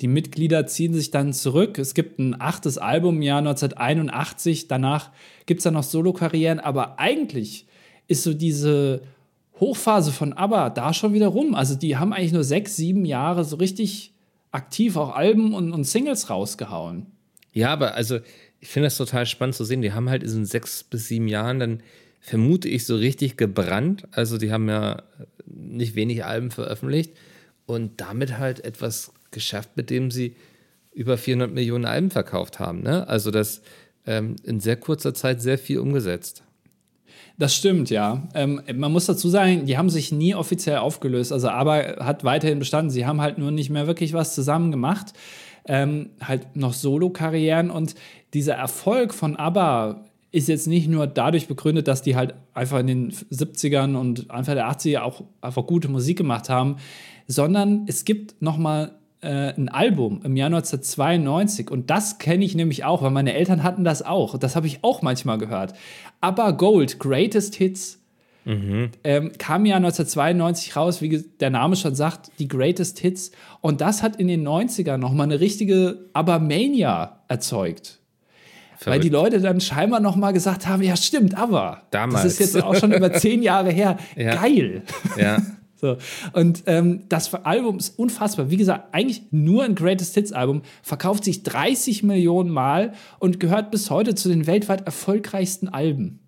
die Mitglieder ziehen sich dann zurück. Es gibt ein achtes Album im Jahr 1981. Danach gibt es dann noch Solo-Karrieren. Aber eigentlich ist so diese Hochphase von ABBA da schon wieder rum. Also die haben eigentlich nur sechs, sieben Jahre so richtig aktiv auch Alben und, und Singles rausgehauen. Ja, aber also ich finde das total spannend zu sehen. Die haben halt in diesen sechs bis sieben Jahren dann vermute ich so richtig gebrannt. Also die haben ja nicht wenig Alben veröffentlicht und damit halt etwas geschafft, mit dem sie über 400 Millionen Alben verkauft haben. Ne? Also das ähm, in sehr kurzer Zeit sehr viel umgesetzt. Das stimmt, ja. Ähm, man muss dazu sagen, die haben sich nie offiziell aufgelöst. Also aber hat weiterhin bestanden. Sie haben halt nur nicht mehr wirklich was zusammen gemacht. Ähm, halt noch Solo-Karrieren und dieser Erfolg von ABBA ist jetzt nicht nur dadurch begründet, dass die halt einfach in den 70ern und Anfang der 80er auch einfach gute Musik gemacht haben, sondern es gibt noch mal äh, ein Album im Jahr 1992 und das kenne ich nämlich auch, weil meine Eltern hatten das auch. Das habe ich auch manchmal gehört. Aber Gold, Greatest Hits, mhm. ähm, kam ja 1992 raus, wie der Name schon sagt, die Greatest Hits. Und das hat in den 90ern nochmal eine richtige Aber-Mania erzeugt. Verrückt. Weil die Leute dann scheinbar nochmal gesagt haben, ja stimmt, aber Damals. das ist jetzt auch schon über zehn Jahre her. Ja. Geil. Ja. So. Und ähm, das Album ist unfassbar. Wie gesagt, eigentlich nur ein Greatest Hits Album, verkauft sich 30 Millionen Mal und gehört bis heute zu den weltweit erfolgreichsten Alben.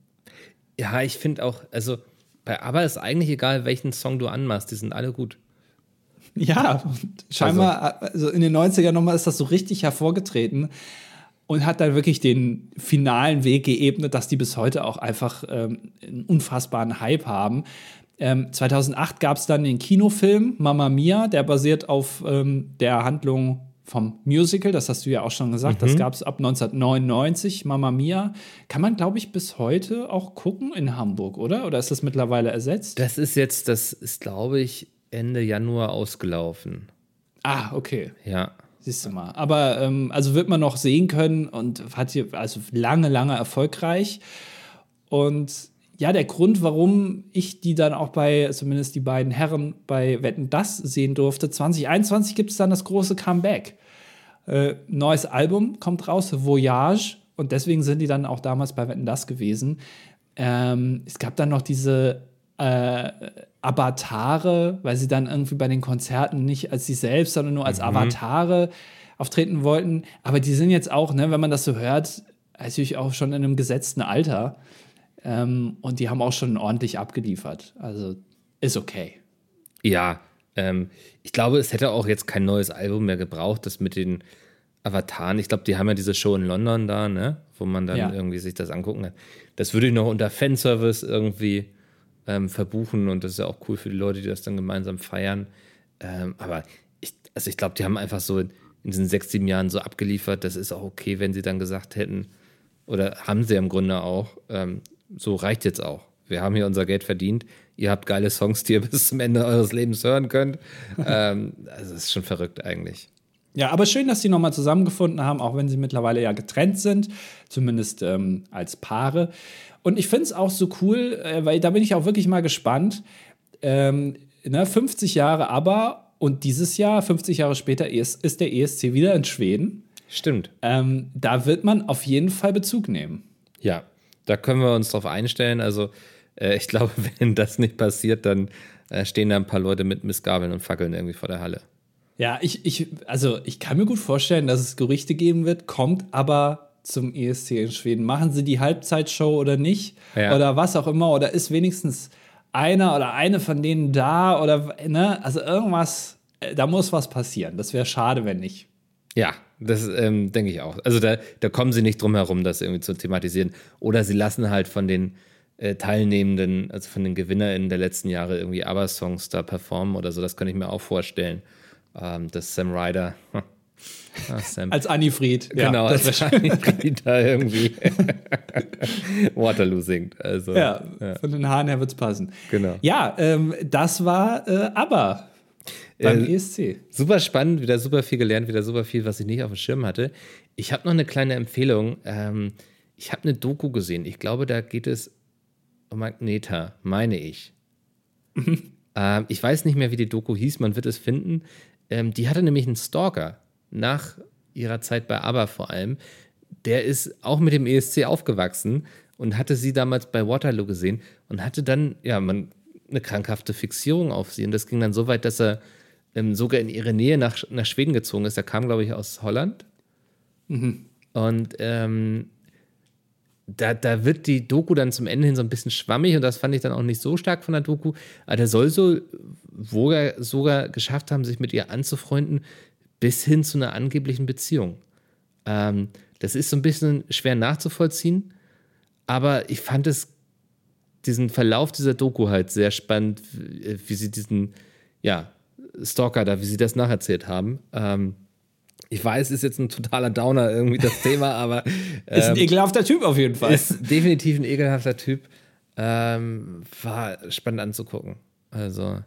Ja, ich finde auch, also bei ABBA ist eigentlich egal, welchen Song du anmachst, die sind alle gut. Ja, scheinbar, also, also in den 90ern nochmal ist das so richtig hervorgetreten und hat dann wirklich den finalen Weg geebnet, dass die bis heute auch einfach ähm, einen unfassbaren Hype haben. Ähm, 2008 gab es dann den Kinofilm Mamma Mia, der basiert auf ähm, der Handlung vom Musical, das hast du ja auch schon gesagt, mhm. das gab es ab 1999, Mamma Mia. Kann man, glaube ich, bis heute auch gucken in Hamburg, oder? Oder ist das mittlerweile ersetzt? Das ist jetzt, das ist, glaube ich, Ende Januar ausgelaufen. Ah, okay. Ja. Siehst du mal. Aber ähm, also wird man noch sehen können und hat hier also lange, lange erfolgreich. Und ja, der Grund, warum ich die dann auch bei, zumindest die beiden Herren bei Wetten das sehen durfte, 2021 gibt es dann das große Comeback. Äh, neues Album kommt raus, Voyage, und deswegen sind die dann auch damals bei Wetten das gewesen. Ähm, es gab dann noch diese äh, Avatare, weil sie dann irgendwie bei den Konzerten nicht als sie selbst, sondern nur als mhm. Avatare auftreten wollten. Aber die sind jetzt auch, ne, wenn man das so hört, natürlich auch schon in einem gesetzten Alter. Ähm, und die haben auch schon ordentlich abgeliefert. Also ist okay. Ja, ähm, ich glaube, es hätte auch jetzt kein neues Album mehr gebraucht, das mit den Avataren. Ich glaube, die haben ja diese Show in London da, ne? wo man dann ja. irgendwie sich das angucken kann. Das würde ich noch unter Fanservice irgendwie ähm, verbuchen und das ist ja auch cool für die Leute, die das dann gemeinsam feiern. Ähm, aber ich, also ich glaube, die haben einfach so in diesen sechs, sieben Jahren so abgeliefert. Das ist auch okay, wenn sie dann gesagt hätten, oder haben sie im Grunde auch, ähm, so reicht jetzt auch. Wir haben hier unser Geld verdient. Ihr habt geile Songs, die ihr bis zum Ende eures Lebens hören könnt. ähm, also das ist schon verrückt eigentlich. Ja, aber schön, dass sie nochmal zusammengefunden haben, auch wenn sie mittlerweile ja getrennt sind, zumindest ähm, als Paare. Und ich finde es auch so cool, äh, weil da bin ich auch wirklich mal gespannt. Ähm, ne, 50 Jahre aber und dieses Jahr, 50 Jahre später, ist, ist der ESC wieder in Schweden. Stimmt. Ähm, da wird man auf jeden Fall Bezug nehmen. Ja, da können wir uns drauf einstellen. Also äh, ich glaube, wenn das nicht passiert, dann äh, stehen da ein paar Leute mit Missgabeln und Fackeln irgendwie vor der Halle. Ja, ich, ich, also ich kann mir gut vorstellen, dass es Gerüchte geben wird, kommt aber zum ESC in Schweden. Machen sie die Halbzeitshow oder nicht? Ja. Oder was auch immer? Oder ist wenigstens einer oder eine von denen da? Oder, ne? Also irgendwas, äh, da muss was passieren. Das wäre schade, wenn nicht. Ja, das ähm, denke ich auch. Also da, da kommen sie nicht drum herum, das irgendwie zu thematisieren. Oder sie lassen halt von den äh, Teilnehmenden, also von den GewinnerInnen der letzten Jahre irgendwie ABBA-Songs da performen oder so. Das kann ich mir auch vorstellen. Ähm, dass Sam Ryder. Ah, als Anifried. Genau, ja, als Anifried da irgendwie Waterloo singt. Also, ja, ja, von den Haaren her wird es passen. Genau. Ja, ähm, das war äh, ABBA beim äh, ESC. Super spannend, wieder super viel gelernt, wieder super viel, was ich nicht auf dem Schirm hatte. Ich habe noch eine kleine Empfehlung. Ähm, ich habe eine Doku gesehen. Ich glaube, da geht es um Magneta, meine ich. ähm, ich weiß nicht mehr, wie die Doku hieß, man wird es finden. Ähm, die hatte nämlich einen Stalker nach ihrer Zeit bei ABBA vor allem. Der ist auch mit dem ESC aufgewachsen und hatte sie damals bei Waterloo gesehen und hatte dann, ja, man, eine krankhafte Fixierung auf sie. Und das ging dann so weit, dass er ähm, sogar in ihre Nähe nach, nach Schweden gezogen ist. Er kam, glaube ich, aus Holland. Mhm. Und ähm, da, da wird die Doku dann zum Ende hin so ein bisschen schwammig und das fand ich dann auch nicht so stark von der Doku. Aber der soll so sogar, sogar geschafft haben, sich mit ihr anzufreunden, bis hin zu einer angeblichen Beziehung. Ähm, das ist so ein bisschen schwer nachzuvollziehen, aber ich fand es, diesen Verlauf dieser Doku halt sehr spannend, wie, wie sie diesen, ja, Stalker da, wie sie das nacherzählt haben. Ähm, ich weiß, ist jetzt ein totaler Downer irgendwie das Thema, aber. Ähm, ist ein ähm, ekelhafter Typ auf jeden Fall. Ist definitiv ein ekelhafter Typ. Ähm, war spannend anzugucken. Also.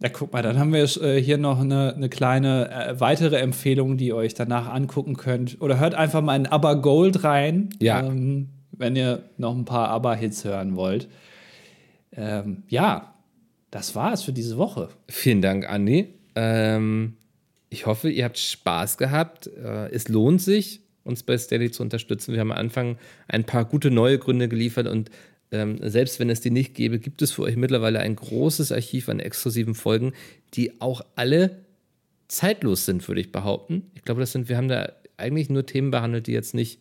Ja, guck mal, dann haben wir äh, hier noch eine, eine kleine äh, weitere Empfehlung, die ihr euch danach angucken könnt. Oder hört einfach mal in ABBA Gold rein, ja. ähm, wenn ihr noch ein paar ABBA-Hits hören wollt. Ähm, ja, das war es für diese Woche. Vielen Dank, Andi. Ähm, ich hoffe, ihr habt Spaß gehabt. Äh, es lohnt sich, uns bei Steady zu unterstützen. Wir haben am Anfang ein paar gute neue Gründe geliefert und ähm, selbst wenn es die nicht gäbe, gibt es für euch mittlerweile ein großes Archiv an exklusiven Folgen, die auch alle zeitlos sind, würde ich behaupten. Ich glaube, das sind, wir haben da eigentlich nur Themen behandelt, die jetzt nicht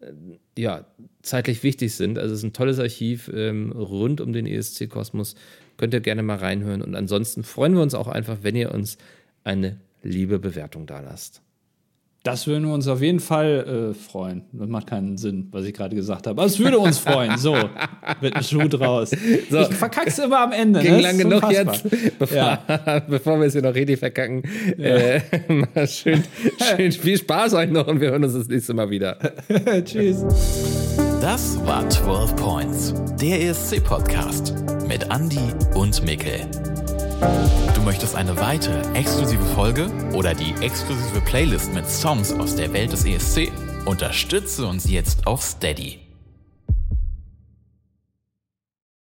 äh, ja, zeitlich wichtig sind. Also es ist ein tolles Archiv ähm, rund um den ESC-Kosmos. Könnt ihr gerne mal reinhören. Und ansonsten freuen wir uns auch einfach, wenn ihr uns eine liebe Bewertung da lasst. Das würden wir uns auf jeden Fall äh, freuen. Das macht keinen Sinn, was ich gerade gesagt habe. Aber es würde uns freuen. So, mit einem Schuh draus. So. Ich verkack's immer am Ende. Ging ne? lang genug jetzt, bevor, ja. bevor wir es hier noch richtig verkacken. Ja. Äh, schön, schön, viel Spaß euch noch und wir hören uns das nächste Mal wieder. Tschüss. Das war 12 Points, der ESC-Podcast mit Andy und Mikkel. Du möchtest eine weitere exklusive Folge oder die exklusive Playlist mit Songs aus der Welt des ESC? Unterstütze uns jetzt auf Steady.